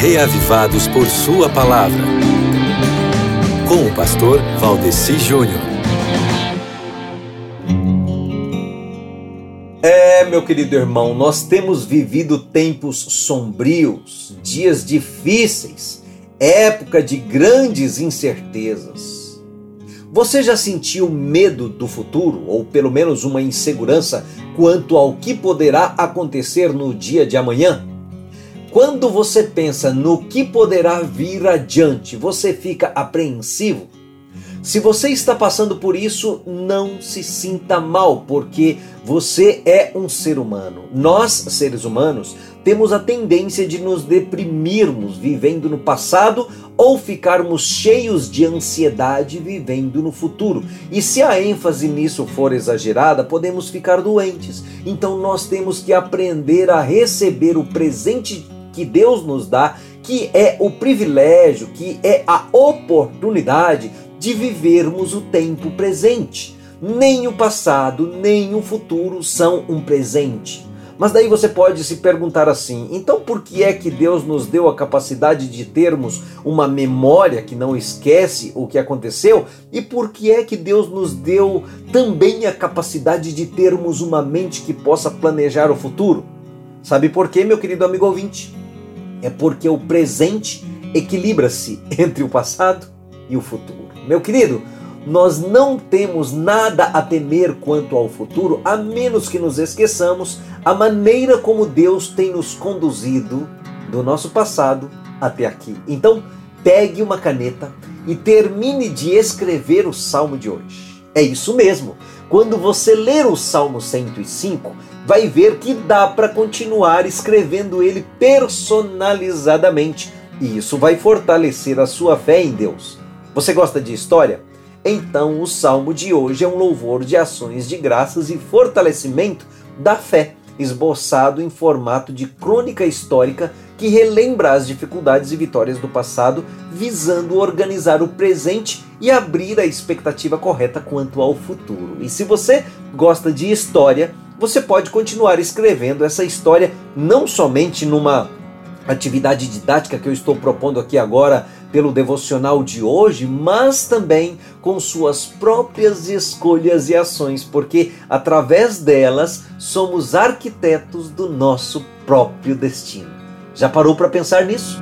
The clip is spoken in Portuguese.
reavivados por Sua palavra. Com o pastor Valdeci Júnior. É, meu querido irmão, nós temos vivido tempos sombrios, dias difíceis, época de grandes incertezas. Você já sentiu medo do futuro, ou pelo menos uma insegurança quanto ao que poderá acontecer no dia de amanhã? Quando você pensa no que poderá vir adiante, você fica apreensivo. Se você está passando por isso, não se sinta mal, porque você é um ser humano. Nós, seres humanos, temos a tendência de nos deprimirmos vivendo no passado ou ficarmos cheios de ansiedade vivendo no futuro. E se a ênfase nisso for exagerada, podemos ficar doentes. Então nós temos que aprender a receber o presente que Deus nos dá, que é o privilégio, que é a oportunidade de vivermos o tempo presente. Nem o passado, nem o futuro são um presente. Mas daí você pode se perguntar assim: então por que é que Deus nos deu a capacidade de termos uma memória que não esquece o que aconteceu? E por que é que Deus nos deu também a capacidade de termos uma mente que possa planejar o futuro? Sabe por quê, meu querido amigo ouvinte? É porque o presente equilibra-se entre o passado e o futuro. Meu querido, nós não temos nada a temer quanto ao futuro, a menos que nos esqueçamos a maneira como Deus tem nos conduzido do nosso passado até aqui. Então, pegue uma caneta e termine de escrever o salmo de hoje. É isso mesmo. Quando você ler o Salmo 105, vai ver que dá para continuar escrevendo ele personalizadamente, e isso vai fortalecer a sua fé em Deus. Você gosta de história? Então, o salmo de hoje é um louvor de ações de graças e fortalecimento da fé, esboçado em formato de crônica histórica que relembra as dificuldades e vitórias do passado, visando organizar o presente e abrir a expectativa correta quanto ao futuro. E se você gosta de história, você pode continuar escrevendo essa história não somente numa atividade didática que eu estou propondo aqui agora pelo devocional de hoje, mas também com suas próprias escolhas e ações, porque através delas somos arquitetos do nosso próprio destino. Já parou para pensar nisso?